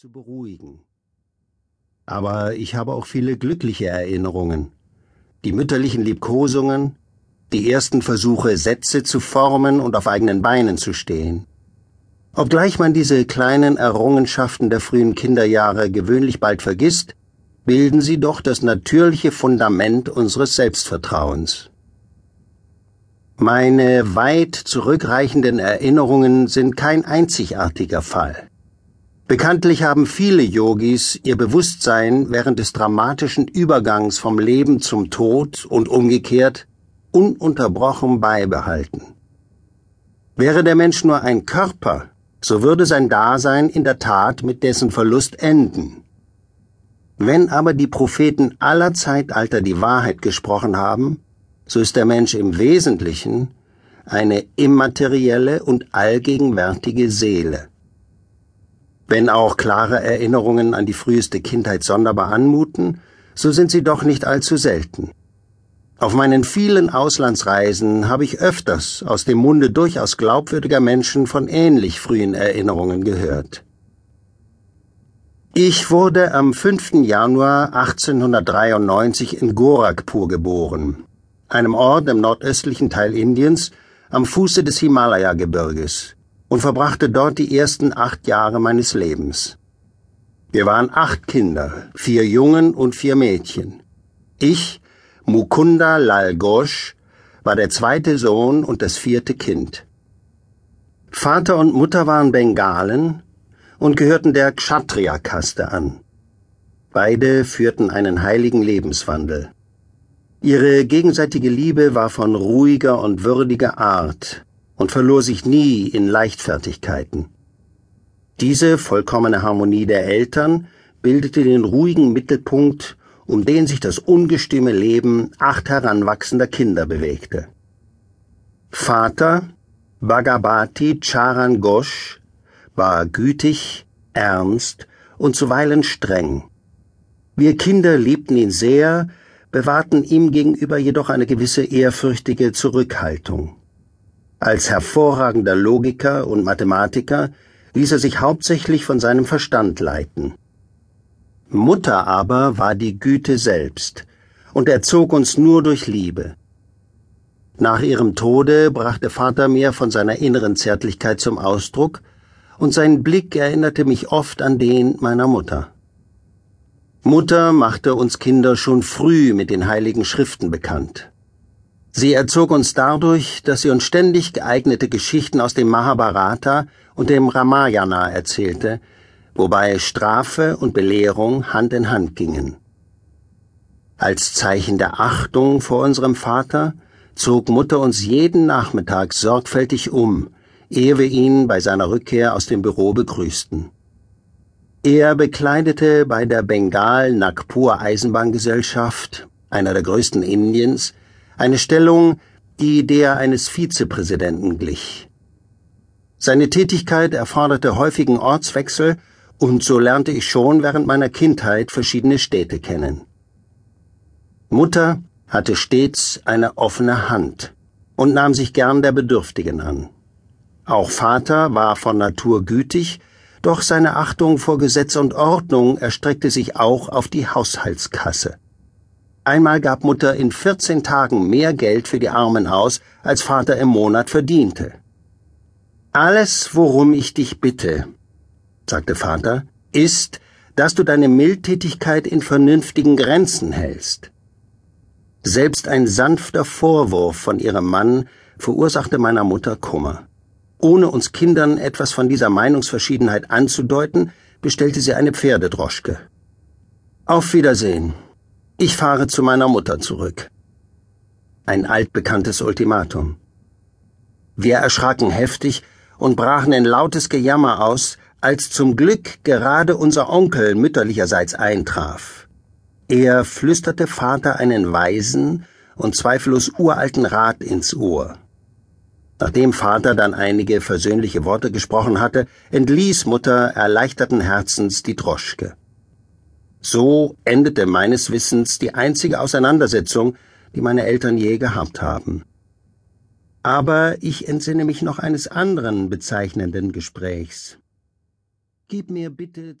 zu beruhigen. Aber ich habe auch viele glückliche Erinnerungen. Die mütterlichen Liebkosungen, die ersten Versuche, Sätze zu formen und auf eigenen Beinen zu stehen. Obgleich man diese kleinen Errungenschaften der frühen Kinderjahre gewöhnlich bald vergisst, bilden sie doch das natürliche Fundament unseres Selbstvertrauens. Meine weit zurückreichenden Erinnerungen sind kein einzigartiger Fall. Bekanntlich haben viele Yogis ihr Bewusstsein während des dramatischen Übergangs vom Leben zum Tod und umgekehrt ununterbrochen beibehalten. Wäre der Mensch nur ein Körper, so würde sein Dasein in der Tat mit dessen Verlust enden. Wenn aber die Propheten aller Zeitalter die Wahrheit gesprochen haben, so ist der Mensch im Wesentlichen eine immaterielle und allgegenwärtige Seele. Wenn auch klare Erinnerungen an die früheste Kindheit sonderbar anmuten, so sind sie doch nicht allzu selten. Auf meinen vielen Auslandsreisen habe ich öfters aus dem Munde durchaus glaubwürdiger Menschen von ähnlich frühen Erinnerungen gehört. Ich wurde am 5. Januar 1893 in Gorakhpur geboren, einem Ort im nordöstlichen Teil Indiens am Fuße des Himalaya-Gebirges und verbrachte dort die ersten acht Jahre meines Lebens. Wir waren acht Kinder, vier Jungen und vier Mädchen. Ich, Mukunda Lal Ghosh, war der zweite Sohn und das vierte Kind. Vater und Mutter waren Bengalen und gehörten der Kshatriya-Kaste an. Beide führten einen heiligen Lebenswandel. Ihre gegenseitige Liebe war von ruhiger und würdiger Art, und verlor sich nie in Leichtfertigkeiten. Diese vollkommene Harmonie der Eltern bildete den ruhigen Mittelpunkt, um den sich das ungestüme Leben acht heranwachsender Kinder bewegte. Vater Bhagavati Charan Ghosh war gütig, ernst und zuweilen streng. Wir Kinder liebten ihn sehr, bewahrten ihm gegenüber jedoch eine gewisse ehrfürchtige Zurückhaltung. Als hervorragender Logiker und Mathematiker ließ er sich hauptsächlich von seinem Verstand leiten. Mutter aber war die Güte selbst und erzog uns nur durch Liebe. Nach ihrem Tode brachte Vater mir von seiner inneren Zärtlichkeit zum Ausdruck, und sein Blick erinnerte mich oft an den meiner Mutter. Mutter machte uns Kinder schon früh mit den heiligen Schriften bekannt. Sie erzog uns dadurch, dass sie uns ständig geeignete Geschichten aus dem Mahabharata und dem Ramayana erzählte, wobei Strafe und Belehrung Hand in Hand gingen. Als Zeichen der Achtung vor unserem Vater zog Mutter uns jeden Nachmittag sorgfältig um, ehe wir ihn bei seiner Rückkehr aus dem Büro begrüßten. Er bekleidete bei der Bengal Nagpur Eisenbahngesellschaft, einer der größten Indiens, eine Stellung, die der eines Vizepräsidenten glich. Seine Tätigkeit erforderte häufigen Ortswechsel, und so lernte ich schon während meiner Kindheit verschiedene Städte kennen. Mutter hatte stets eine offene Hand und nahm sich gern der Bedürftigen an. Auch Vater war von Natur gütig, doch seine Achtung vor Gesetz und Ordnung erstreckte sich auch auf die Haushaltskasse. Einmal gab Mutter in 14 Tagen mehr Geld für die Armen aus, als Vater im Monat verdiente. Alles, worum ich dich bitte, sagte Vater, ist, dass du deine Mildtätigkeit in vernünftigen Grenzen hältst. Selbst ein sanfter Vorwurf von ihrem Mann verursachte meiner Mutter Kummer. Ohne uns Kindern etwas von dieser Meinungsverschiedenheit anzudeuten, bestellte sie eine Pferdedroschke. Auf Wiedersehen, ich fahre zu meiner Mutter zurück. Ein altbekanntes Ultimatum. Wir erschraken heftig und brachen in lautes Gejammer aus, als zum Glück gerade unser Onkel mütterlicherseits eintraf. Er flüsterte Vater einen weisen und zweifellos uralten Rat ins Ohr. Nachdem Vater dann einige versöhnliche Worte gesprochen hatte, entließ Mutter erleichterten Herzens die Droschke. So endete meines Wissens die einzige Auseinandersetzung, die meine Eltern je gehabt haben. Aber ich entsinne mich noch eines anderen bezeichnenden Gesprächs. Gib mir bitte